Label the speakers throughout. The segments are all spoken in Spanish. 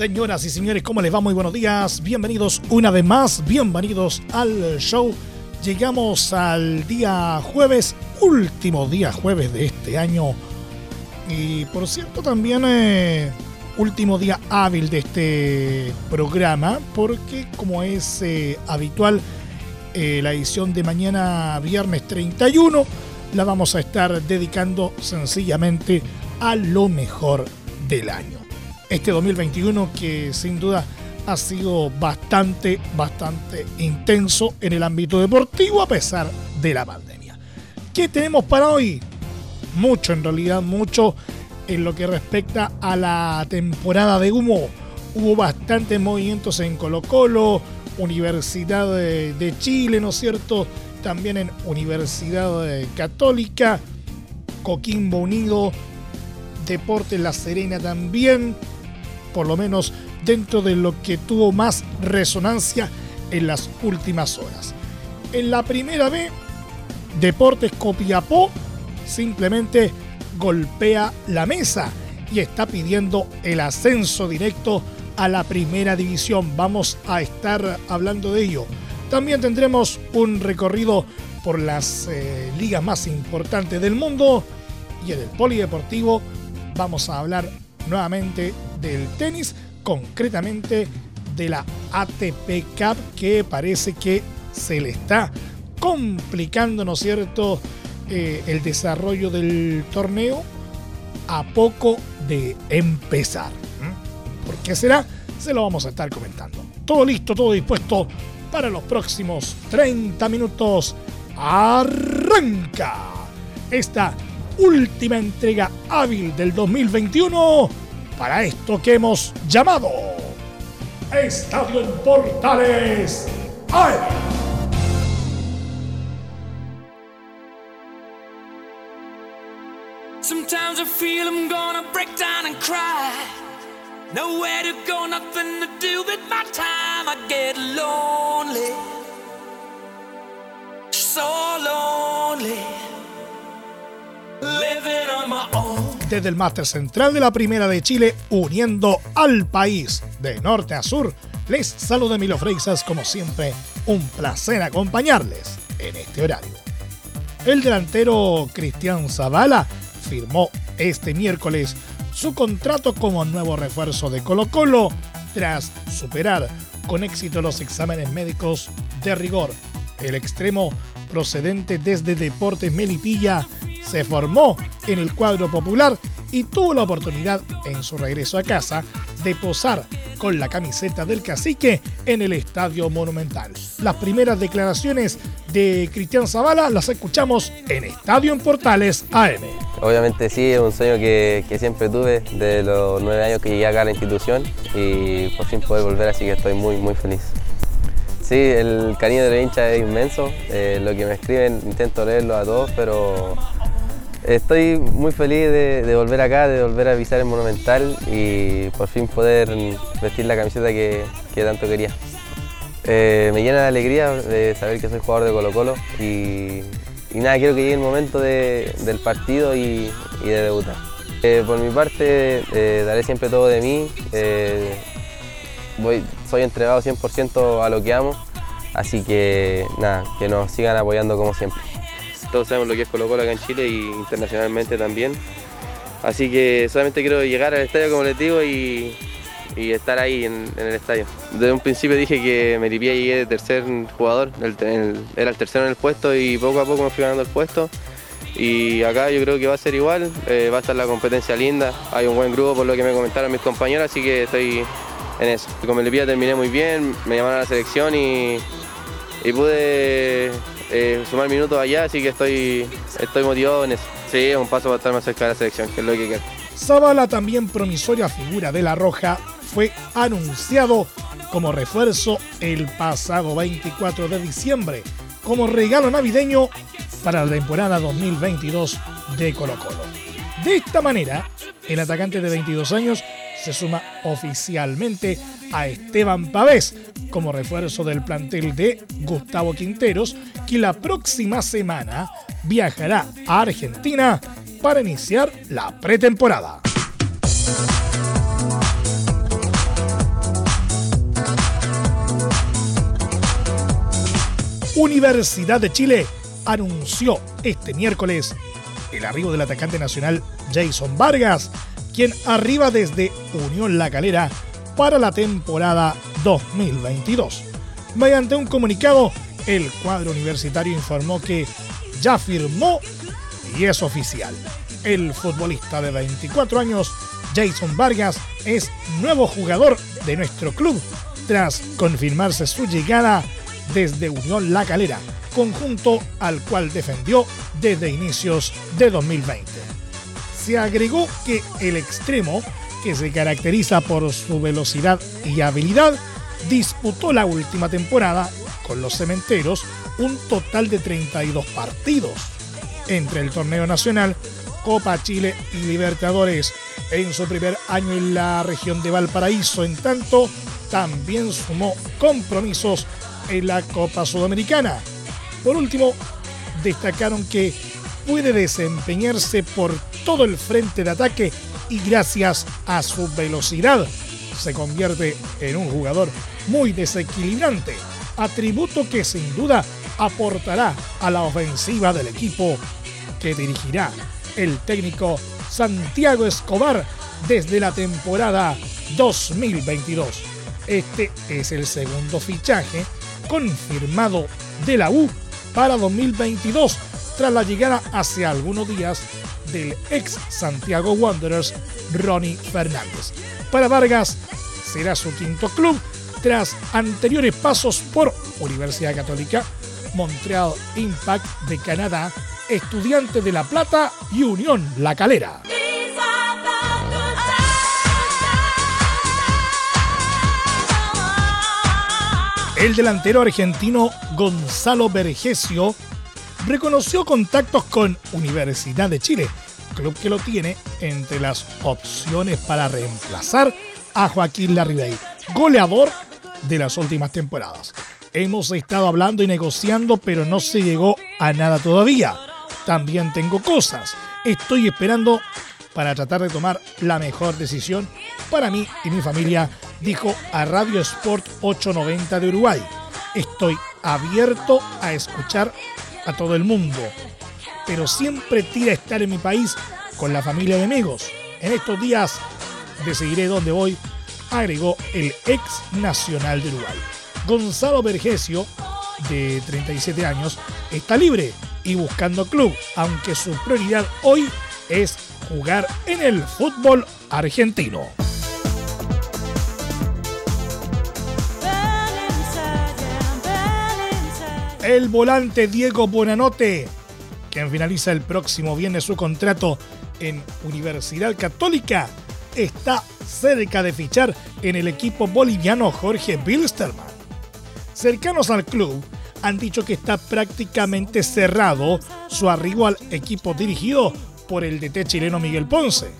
Speaker 1: Señoras y señores, ¿cómo les va? Muy buenos días. Bienvenidos una vez más. Bienvenidos al show. Llegamos al día jueves, último día jueves de este año. Y por cierto, también eh, último día hábil de este programa, porque como es eh, habitual, eh, la edición de mañana viernes 31 la vamos a estar dedicando sencillamente a lo mejor del año. Este 2021 que sin duda ha sido bastante, bastante intenso en el ámbito deportivo a pesar de la pandemia. ¿Qué tenemos para hoy? Mucho, en realidad, mucho en lo que respecta a la temporada de humo. Hubo bastantes movimientos en Colo Colo, Universidad de, Chile, ¿no es cierto? También en Universidad Católica, Coquimbo Unido, Deportes La Serena también, por lo menos dentro de lo que tuvo más resonancia en las últimas horas. En la primera B, Deportes Copiapó simplemente golpea la mesa y está pidiendo el ascenso directo a la primera división. Vamos a estar hablando de ello. También tendremos un recorrido por las eh, ligas más importantes del mundo y en el polideportivo vamos a hablar nuevamente del tenis, concretamente de la ATP Cup que parece que se le está complicando, ¿no es cierto?, eh, el desarrollo del torneo a poco de empezar. ¿Por qué será? Se lo vamos a estar comentando. Todo listo, todo dispuesto para los próximos 30 minutos. ¡Arranca! Esta última entrega hábil del 2021 para esto que hemos llamado Estadio en Portales. ¡Ay! Sometimes I feel I'm gonna break down and cry. Nowhere to go, nothing Desde el máster central de la Primera de Chile, uniendo al país de norte a sur, les saluda Milo Freixas, como siempre, un placer acompañarles en este horario. El delantero Cristian Zavala firmó este miércoles su contrato como nuevo refuerzo de Colo Colo tras superar con éxito los exámenes médicos de rigor. El extremo procedente desde Deportes Melipilla se formó en el cuadro popular y tuvo la oportunidad en su regreso a casa de posar con la camiseta del cacique en el Estadio Monumental. Las primeras declaraciones de Cristian Zavala las escuchamos en Estadio en Portales AM.
Speaker 2: Obviamente sí, es un sueño que, siempre tuve de los nueve años que llegué acá a la institución y por fin poder volver, así que estoy muy, muy feliz. Sí, el cariño de la hincha es inmenso, eh, lo que me escriben intento leerlo a todos, pero Estoy muy feliz de, volver acá, de volver a pisar el Monumental y por fin poder vestir la camiseta que, tanto quería. Eh, me llena de alegría de saber que soy jugador de Colo Colo y, nada, quiero que llegue el momento del partido y, de debutar. Eh, por mi parte, eh, daré siempre todo de mí. soy entregado 100% a lo que amo, así que nada, que nos sigan apoyando como siempre todos sabemos lo que es Colo Colo acá en Chile y internacionalmente también. Así que solamente quiero llegar al estadio como les digo y, estar ahí en, el estadio. Desde un principio dije que me Melipilla llegué de tercer jugador, era el tercero en el puesto y poco a poco me fui ganando el puesto. Y acá yo creo que va a ser igual, eh, va a estar la competencia linda, hay un buen grupo por lo que me comentaron mis compañeros, así que estoy en eso. Con Melipilla terminé muy bien, me llamaron a la selección y pude eh, sumar minutos allá, así que estoy, estoy motivado en eso. Sí, es un paso para estar más cerca de la selección, que es lo que quiero.
Speaker 1: Zavala, también promisoria figura de la Roja, fue anunciado como refuerzo el pasado 24 de diciembre, como regalo navideño para la temporada 2022 de Colo Colo. De esta manera, el atacante de 22 años se suma oficialmente a Esteban Pavés como refuerzo del plantel de Gustavo Quinteros, que la próxima semana viajará a Argentina para iniciar la pretemporada. Universidad de Chile anunció este miércoles el arribo del atacante nacional Jason Vargas, quien arriba desde Unión La Calera para la temporada 2022. Mediante un comunicado, el cuadro universitario informó que ya firmó y es oficial. El futbolista de 24 años, Jason Vargas, es nuevo jugador de nuestro club tras confirmarse su llegada desde Unión La Calera, conjunto al cual defendió desde inicios de 2020. Se agregó que el extremo, que se caracteriza por su velocidad y habilidad, disputó la última temporada con los cementeros un total de 32 partidos entre el torneo nacional, Copa Chile y Libertadores en su primer año en la región de Valparaíso. En tanto, también sumó compromisos en la Copa Sudamericana. Por último, destacaron que puede desempeñarse por todo el frente de ataque y gracias a su velocidad se convierte en un jugador muy desequilibrante, atributo que sin duda aportará a la ofensiva del equipo que dirigirá el técnico Santiago Escobar desde la temporada 2022. Este es el segundo fichaje confirmado de la U para 2022 tras la llegada hace algunos días del ex Santiago Wanderers Ronnie Fernández. Para Vargas será su quinto club tras anteriores pasos por Universidad Católica, Montreal Impact de Canadá, Estudiante de La Plata y Unión La Calera. El delantero argentino Gonzalo Vergesio reconoció contactos con Universidad de Chile, club que lo tiene entre las opciones para reemplazar a Joaquín Larribey, goleador de las últimas temporadas. Hemos estado hablando y negociando, pero no se llegó a nada todavía. También tengo cosas. Estoy esperando para tratar de tomar la mejor decisión para mí y mi familia dijo a Radio Sport 890 de Uruguay. Estoy abierto a escuchar a todo el mundo, pero siempre tira estar en mi país con la familia de amigos. En estos días decidiré dónde voy, agregó el ex nacional de Uruguay. Gonzalo Vergesio, de 37 años, está libre y buscando club, aunque su prioridad hoy es jugar en el fútbol argentino. El volante Diego Buenanote, quien finaliza el próximo viernes su contrato en Universidad Católica, está cerca de fichar en el equipo boliviano Jorge Bilsterman. Cercanos al club han dicho que está prácticamente cerrado su arribo al equipo dirigido por el DT chileno Miguel Ponce.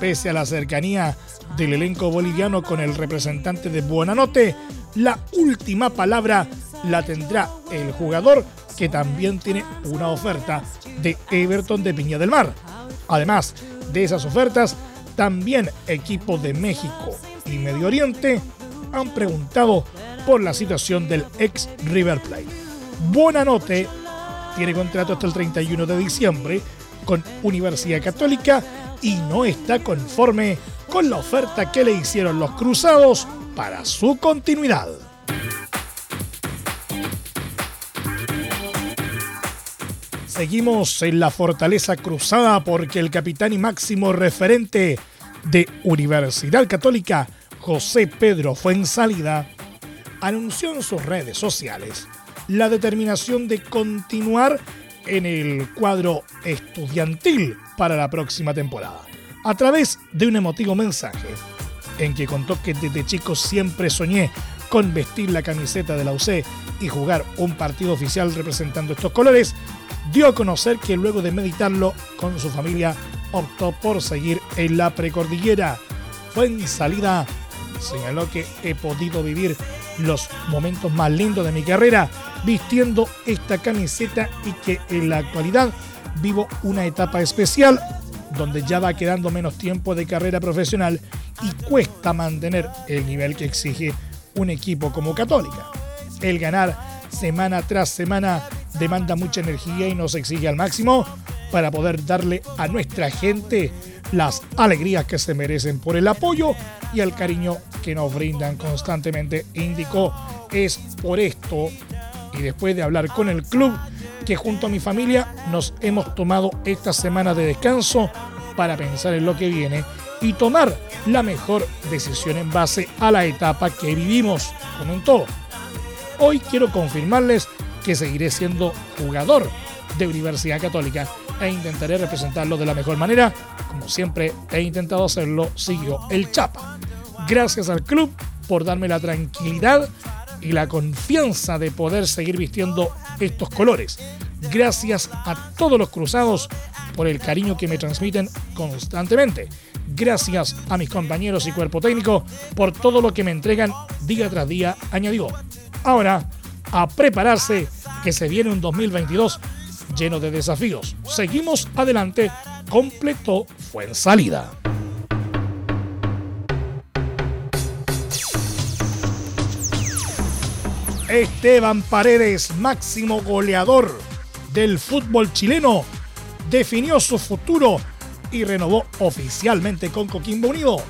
Speaker 1: Pese a la cercanía del elenco boliviano con el representante de Buenanote, la última palabra la tendrá el jugador que también tiene una oferta de Everton de Piña del Mar. Además de esas ofertas, también equipos de México y Medio Oriente han preguntado por la situación del ex River Plate. Buenanote tiene contrato hasta el 31 de diciembre con Universidad Católica y no está conforme con la oferta que le hicieron los Cruzados para su continuidad. Seguimos en la fortaleza cruzada porque el capitán y máximo referente de Universidad Católica, José Pedro Fuensalida, anunció en sus redes sociales la determinación de continuar en el cuadro estudiantil para la próxima temporada. a través de un emotivo mensaje en que contó que desde chico siempre soñé con vestir la camiseta de la UC y jugar un partido oficial representando estos colores, dio a conocer que luego de meditarlo con su familia optó por seguir en la precordillera. Fue en salida, señaló que he podido vivir los momentos más lindos de mi carrera vistiendo esta camiseta y que en la actualidad vivo una etapa especial donde ya va quedando menos tiempo de carrera profesional y cuesta mantener el nivel que exige un equipo como Católica. El ganar semana tras semana demanda mucha energía y nos exige al máximo para poder darle a nuestra gente las alegrías que se merecen por el apoyo y el cariño que nos brindan constantemente, indicó. Es por esto y después de hablar con el club que junto a mi familia nos hemos tomado esta semana de descanso para pensar en lo que viene y tomar la mejor decisión en base a la etapa que vivimos, comentó. Hoy quiero confirmarles que seguiré siendo jugador de Universidad Católica e intentaré representarlo de la mejor manera, como siempre he intentado hacerlo, siguió el Chapa. Gracias al club por darme la tranquilidad y la confianza de poder seguir vistiendo estos colores. Gracias a todos los cruzados por el cariño que me transmiten constantemente. Gracias a mis compañeros y cuerpo técnico por todo lo que me entregan día tras día, añadió. Ahora, a prepararse que se viene un 2022 lleno de desafíos. Seguimos adelante, completo fue salida. Esteban Paredes, máximo goleador del fútbol chileno, definió su futuro y renovó oficialmente con Coquimbo Unido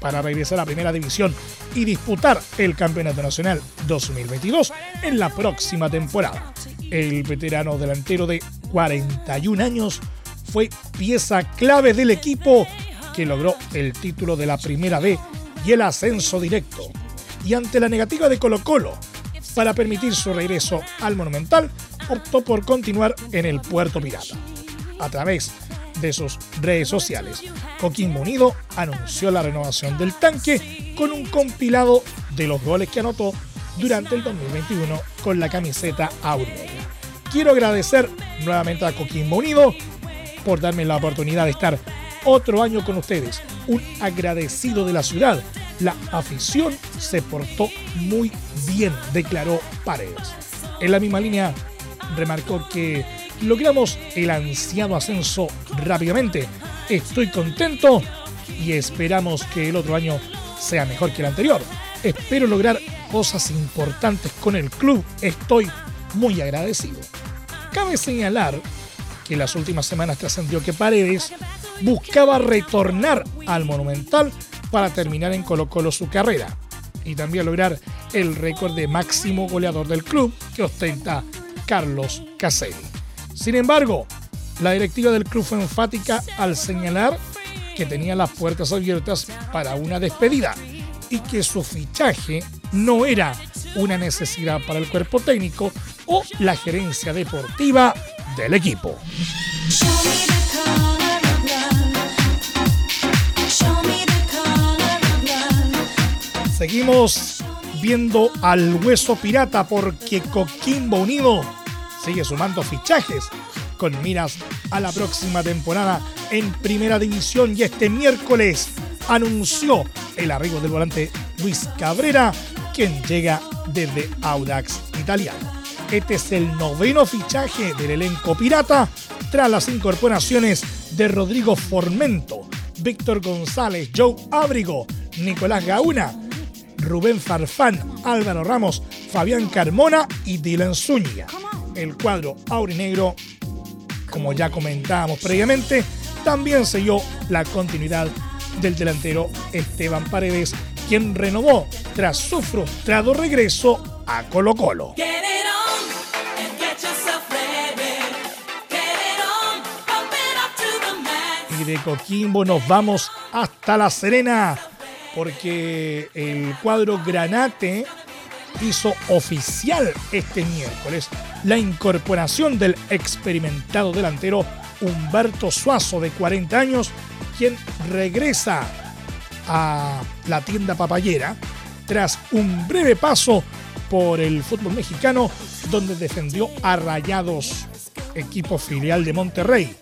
Speaker 1: para regresar a Primera División y disputar el Campeonato Nacional 2022 en la próxima temporada. El veterano delantero de 41 años fue pieza clave del equipo que logró el título de la Primera B y el ascenso directo. Y ante la negativa de Colo Colo para permitir su regreso al Monumental, optó por continuar en el Puerto Pirata. A través de sus redes sociales, Coquimbo Unido anunció la renovación del tanque con un compilado de los goles que anotó durante el 2021 con la camiseta aurenegra. Quiero agradecer nuevamente a Coquimbo Unido por darme la oportunidad de estar otro año con ustedes. Un agradecido de la ciudad. La afición se portó muy bien, declaró Paredes. En la misma línea, remarcó que logramos el ansiado ascenso rápidamente. Estoy contento y esperamos que el otro año sea mejor que el anterior. Espero lograr cosas importantes con el club. Estoy muy agradecido. Cabe señalar que las últimas semanas trascendió que Paredes buscaba retornar al Monumental para terminar en Colo Colo su carrera y también lograr el récord de máximo goleador del club que ostenta Carlos Caselli. Sin embargo, la directiva del club fue enfática al señalar que tenía las puertas abiertas para una despedida y que su fichaje no era una necesidad para el cuerpo técnico o la gerencia deportiva del equipo. Seguimos viendo al hueso pirata porque Coquimbo Unido sigue sumando fichajes con miras a la próxima temporada en Primera División y este miércoles anunció el arribo del volante Luis Cabrera, quien llega desde Audax Italiano. Este es el noveno fichaje del elenco pirata tras las incorporaciones de Rodrigo Formento, Víctor González, Joe Ábrigo, Nicolás Gauna, Rubén Farfán, Álvaro Ramos, Fabián Carmona y Dylan Zúñiga. El cuadro aurinegro, como ya comentábamos previamente, también selló la continuidad del delantero Esteban Paredes, quien renovó tras su frustrado regreso a Colo Colo. Y de Coquimbo nos vamos hasta La Serena porque el cuadro Granate hizo oficial este miércoles la incorporación del experimentado delantero Humberto Suazo de 40 años, quien regresa a la tienda papayera tras un breve paso por el fútbol mexicano donde defendió a Rayados, equipo filial de Monterrey.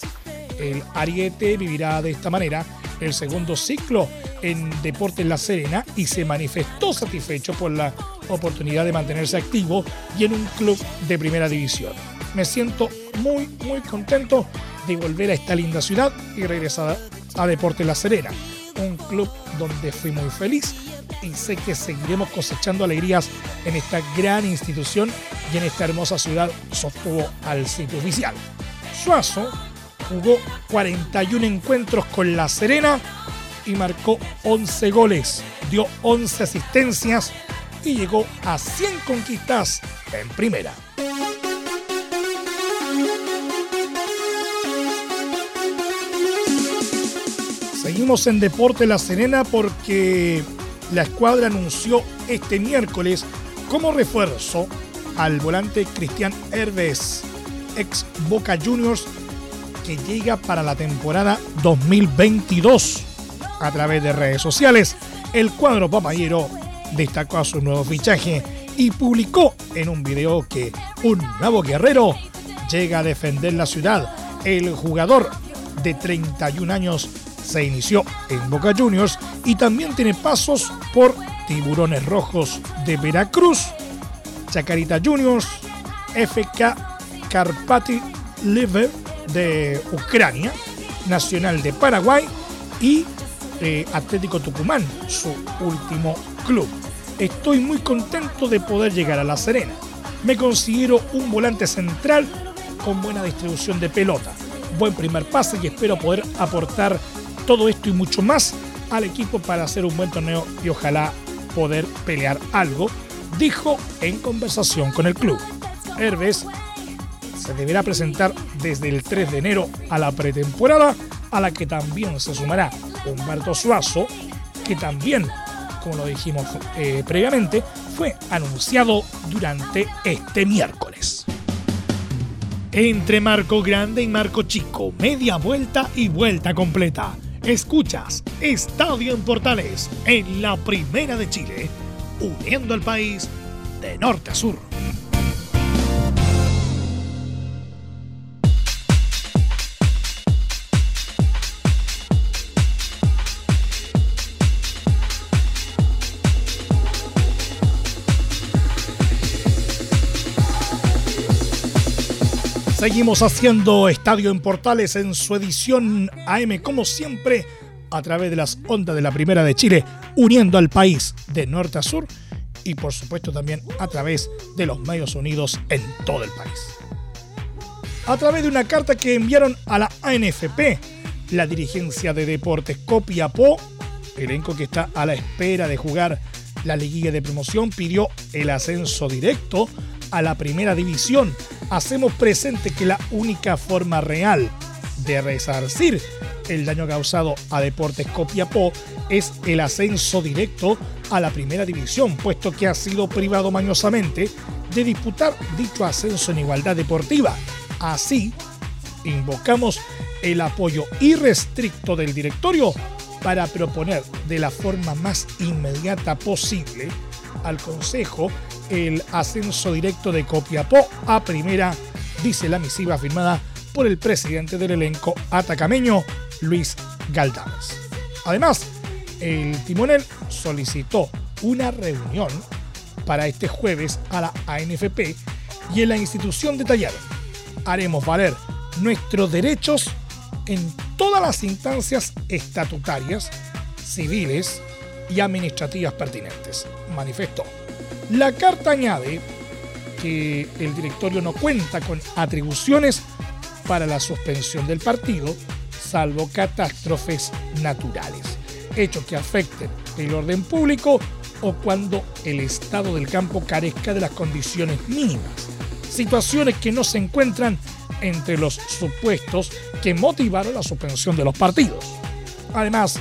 Speaker 1: El Ariete vivirá de esta manera el segundo ciclo en Deportes La Serena y se manifestó satisfecho por la oportunidad de mantenerse activo y en un club de primera división. Me siento muy, muy contento de volver a esta linda ciudad y regresar a Deportes La Serena, un club donde fui muy feliz y sé que seguiremos cosechando alegrías en esta gran institución y en esta hermosa ciudad, sostuvo al sitio oficial. Suazo jugó 41 encuentros con La Serena y marcó 11 goles, dio 11 asistencias y llegó a 100 conquistas en primera. Seguimos en Deporte La Serena porque la escuadra anunció este miércoles como refuerzo al volante Cristian Herves, ex Boca Juniors, que llega para la temporada 2022. A través de redes sociales, el cuadro papayero destacó a su nuevo fichaje y publicó en un video que un nuevo guerrero llega a defender la ciudad. El jugador de 31 años se inició en Boca Juniors y también tiene pasos por Tiburones Rojos de Veracruz, Chacarita Juniors, FK Karpaty Liver de Ucrania, Nacional de Paraguay y eh, Atlético Tucumán, su último club. Estoy muy contento de poder llegar a La Serena. Me considero un volante central con buena distribución de pelota, buen primer pase y espero poder aportar todo esto y mucho más al equipo para hacer un buen torneo y ojalá poder pelear algo, dijo en conversación con el club. Herves se deberá presentar desde el 3 de enero a la pretemporada, a la que también se sumará Humberto Suazo, que también, como lo dijimos eh, previamente, fue anunciado durante este miércoles. Entre Marco Grande y Marco Chico, media vuelta y vuelta completa. Escuchas Estadio en Portales en la Primera de Chile, uniendo al país de norte a sur. Seguimos haciendo Estadio en Portales en su edición AM, como siempre, a través de las ondas de la Primera de Chile, uniendo al país de norte a sur y por supuesto también a través de los medios unidos en todo el país. A través de una carta que enviaron a la ANFP, la dirigencia de Deportes Copiapó, elenco que está a la espera de jugar la liguilla de promoción, pidió el ascenso directo a la primera división hacemos presente que la única forma real de resarcir el daño causado a Deportes Copiapó es el ascenso directo a la primera división, puesto que ha sido privado mañosamente de disputar dicho ascenso en igualdad deportiva. Así, invocamos el apoyo irrestricto del directorio para proponer de la forma más inmediata posible al Consejo el ascenso directo de Copiapó a primera, dice la misiva firmada por el presidente del elenco atacameño, Luis Galdames. Además, el timonel solicitó una reunión para este jueves a la ANFP y en la institución detallaron, haremos valer nuestros derechos en todas las instancias estatutarias, civiles y administrativas pertinentes, manifestó. La carta añade que el directorio no cuenta con atribuciones para la suspensión del partido, salvo catástrofes naturales, hechos que afecten el orden público o cuando el estado del campo carezca de las condiciones mínimas, situaciones que no se encuentran entre los supuestos que motivaron la suspensión de los partidos. Además,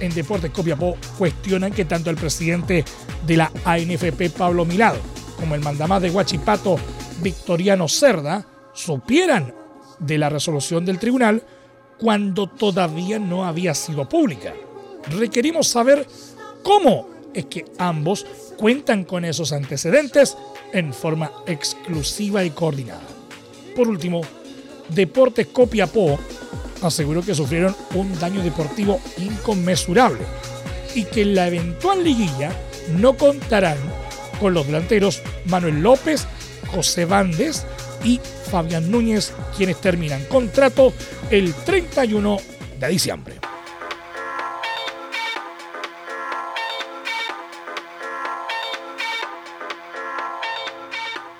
Speaker 1: en Deportes Copiapó cuestionan que tanto el presidente de la ANFP Pablo Milado como el mandamás de Huachipato Victoriano Cerda supieran de la resolución del tribunal cuando todavía no había sido pública. Requerimos saber cómo es que ambos cuentan con esos antecedentes en forma exclusiva y coordinada. Por último, Deportes Copiapó aseguró que sufrieron un daño deportivo inconmensurable y que en la eventual liguilla no contarán con los delanteros Manuel López, José Bandes y Fabián Núñez, quienes terminan contrato el 31 de diciembre.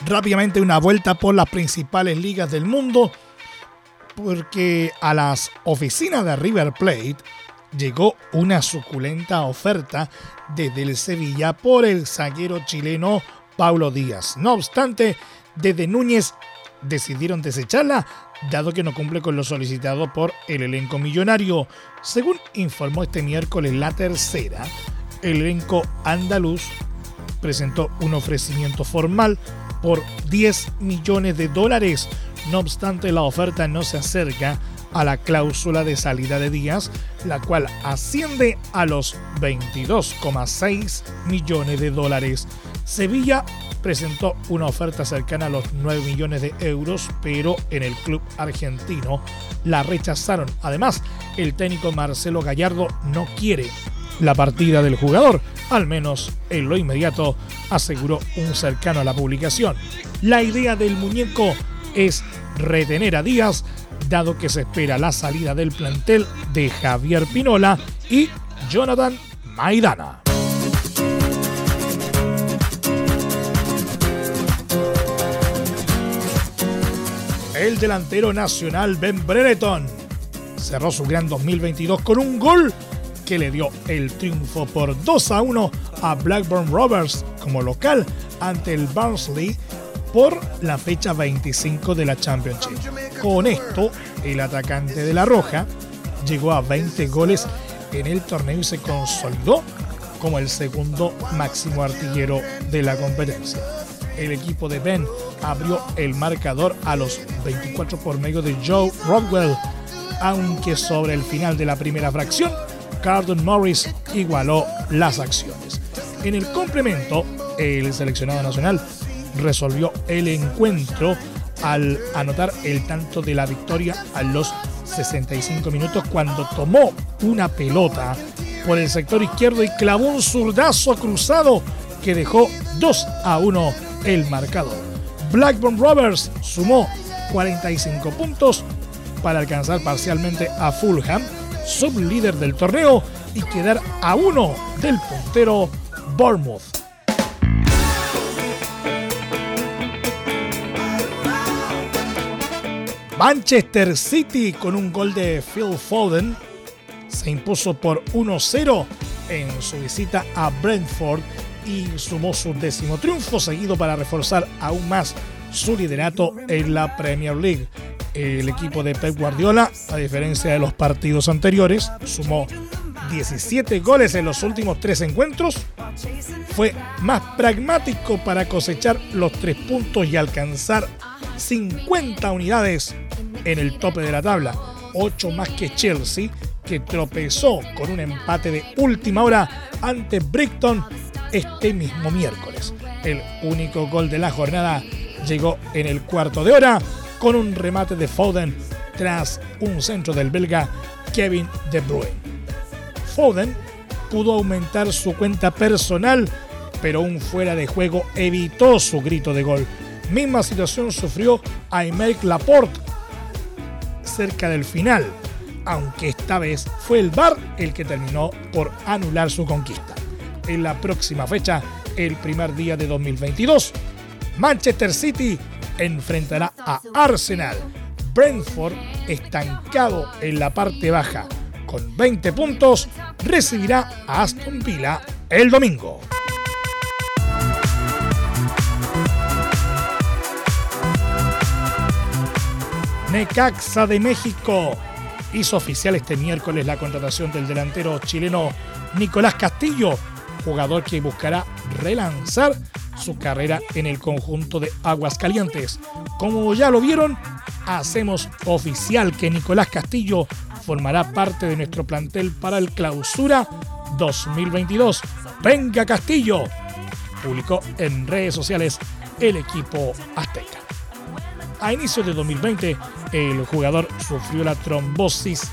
Speaker 1: Rápidamente una vuelta por las principales ligas del mundo, porque a las oficinas de River Plate llegó una suculenta oferta desde el Sevilla por el zaguero chileno Paulo Díaz. No obstante, desde Núñez decidieron desecharla, dado que no cumple con lo solicitado por el elenco millonario. Según informó este miércoles la tercera, el elenco andaluz presentó un ofrecimiento formal por 10 millones de dólares. No obstante, la oferta no se acerca a la cláusula de salida de Díaz, la cual asciende a los 22,6 millones de dólares. Sevilla presentó una oferta cercana a los 9 millones de euros, pero en el club argentino la rechazaron. Además, el técnico Marcelo Gallardo no quiere la partida del jugador, al menos en lo inmediato, aseguró un cercano a la publicación. La idea del muñeco es retener a Díaz, dado que se espera la salida del plantel de Javier Pinola y Jonathan Maidana. El delantero nacional Ben Brereton cerró su gran 2022 con un gol que le dio el triunfo por 2 a 1 a Blackburn Rovers como local ante el Barnsley por la fecha 25 de la Championship. Con esto, el atacante de la Roja llegó a 20 goles en el torneo y se consolidó como el segundo máximo artillero de la competencia. El equipo de Ben abrió el marcador a los 24 por medio de Joe Rodwell, aunque sobre el final de la primera fracción Cardon Morris igualó las acciones. En el complemento, el seleccionado nacional resolvió el encuentro al anotar el tanto de la victoria a los 65 minutos cuando tomó una pelota por el sector izquierdo y clavó un zurdazo cruzado que dejó 2 a 1 el marcador. Blackburn Rovers sumó 45 puntos para alcanzar parcialmente a Fulham sublíder del torneo y quedar a uno del puntero Bournemouth. Manchester City con un gol de Phil Foden se impuso por 1-0 en su visita a Brentford y sumó su décimo triunfo seguido para reforzar aún más su liderato en la Premier League el equipo de Pep Guardiola, a diferencia de los partidos anteriores, sumó 17 goles en los últimos tres encuentros. Fue más pragmático para cosechar los tres puntos y alcanzar 50 unidades en el tope de la tabla, 8 más que Chelsea, que tropezó con un empate de última hora ante Brighton este mismo miércoles. El único gol de la jornada llegó en el cuarto de hora con un remate de Foden tras un centro del belga Kevin De Bruyne. Foden pudo aumentar su cuenta personal, pero un fuera de juego evitó su grito de gol. Misma situación sufrió Aymeric Laporte cerca del final, aunque esta vez fue el VAR el que terminó por anular su conquista. En la próxima fecha, el primer día de 2022, Manchester City enfrentará a Arsenal. Brentford, estancado en la parte baja con 20 puntos, recibirá a Aston Villa el domingo. Necaxa de México hizo oficial este miércoles la contratación del delantero chileno Nicolás Castillo, jugador que buscará relanzar su carrera en el conjunto de Aguascalientes. Como ya lo vieron, hacemos oficial que Nicolás Castillo formará parte de nuestro plantel para el clausura 2022. Venga Castillo, publicó en redes sociales el equipo azteca. A inicios de 2020, el jugador sufrió la trombosis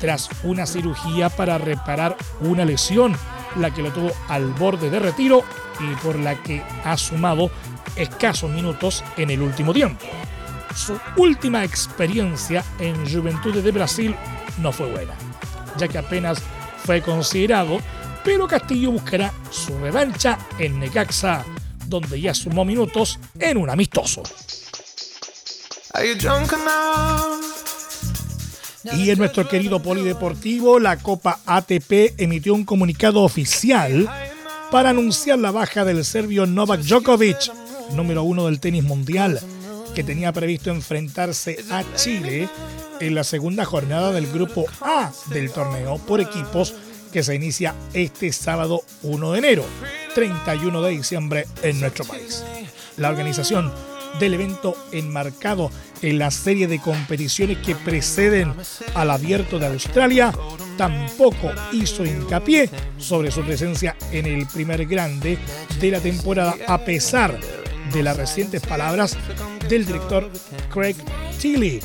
Speaker 1: tras una cirugía para reparar una lesión, la que lo tuvo al borde de retiro y por la que ha sumado escasos minutos en el último tiempo. Su última experiencia en Juventud de Brasil no fue buena, ya que apenas fue considerado, pero Castillo buscará su revancha en Necaxa, donde ya sumó minutos en un amistoso. Y en nuestro querido polideportivo, la Copa ATP emitió un comunicado oficial para anunciar la baja del serbio Novak Djokovic, número uno del tenis mundial, que tenía previsto enfrentarse a Chile en la segunda jornada del grupo A del torneo por equipos que se inicia este sábado 1 de enero, 31 de diciembre en nuestro país. La organización del evento enmarcado en la serie de competiciones que preceden al abierto de Australia, tampoco hizo hincapié sobre su presencia en el primer grande de la temporada, a pesar de las recientes palabras del director Craig Tilly,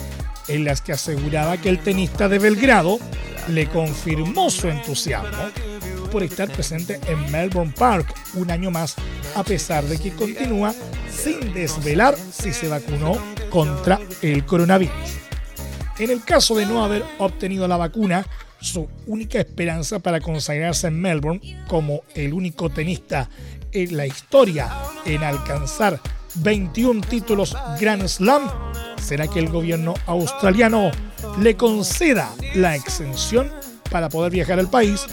Speaker 1: en las que aseguraba que el tenista de Belgrado le confirmó su entusiasmo por estar presente en Melbourne Park un año más, a pesar de que continúa sin desvelar si se vacunó contra el coronavirus. En el caso de no haber obtenido la vacuna, su única esperanza para consagrarse en Melbourne como el único tenista en la historia en alcanzar 21 títulos Grand Slam será que el gobierno australiano le conceda la exención para poder viajar al país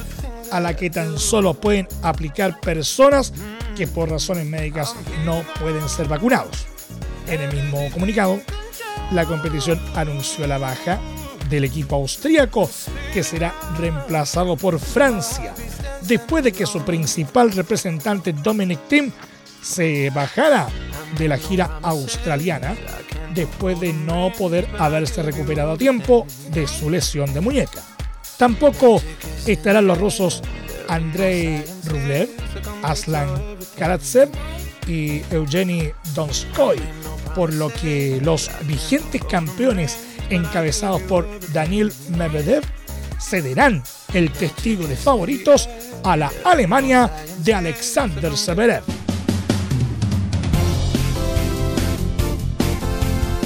Speaker 1: a la que tan solo pueden aplicar personas que por razones médicas no pueden ser vacunados. En el mismo comunicado, la competición anunció la baja del equipo austríaco que será reemplazado por Francia después de que su principal representante Dominic Thiem se bajara de la gira australiana después de no poder haberse recuperado a tiempo de su lesión de muñeca. Tampoco estarán los rusos Andrei Rublev, Aslan Karatsev y Evgeny Donskoy, por lo que los vigentes campeones encabezados por Daniel Medvedev cederán el testigo de favoritos a la Alemania de Alexander Zverev.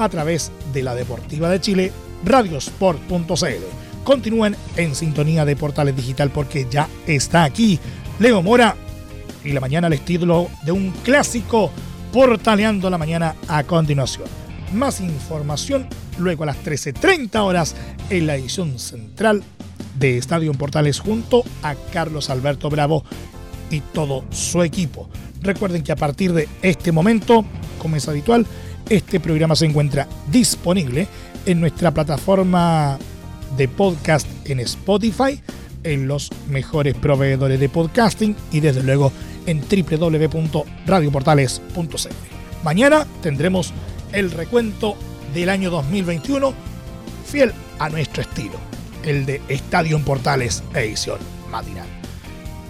Speaker 1: a través de la Deportiva de Chile, radiosport.cl. Continúen en sintonía de Portales Digital porque ya está aquí Leo Mora y la mañana al estilo de un clásico portaleando la mañana a continuación. Más información luego a las 13.30 horas en la edición central de Estadio Portales junto a Carlos Alberto Bravo y todo su equipo. Recuerden que a partir de este momento, como es habitual, este programa se encuentra disponible en nuestra plataforma de podcast en Spotify, en los mejores proveedores de podcasting y desde luego en www.radioportales.cl. Mañana tendremos el recuento del año 2021 fiel a nuestro estilo, el de Estadio en Portales edición matinal.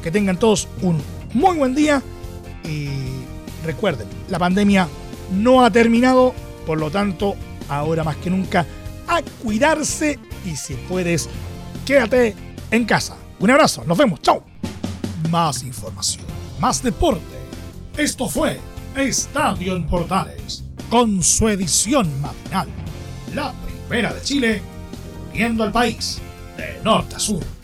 Speaker 1: Que tengan todos un muy buen día y recuerden, la pandemia no ha terminado, por lo tanto, ahora más que nunca, a cuidarse y si puedes, quédate en casa. Un abrazo, nos vemos, chao. Más información, más deporte. Esto fue Estadio en Portales, con su edición matinal. La primera de Chile, viendo al país de norte a sur.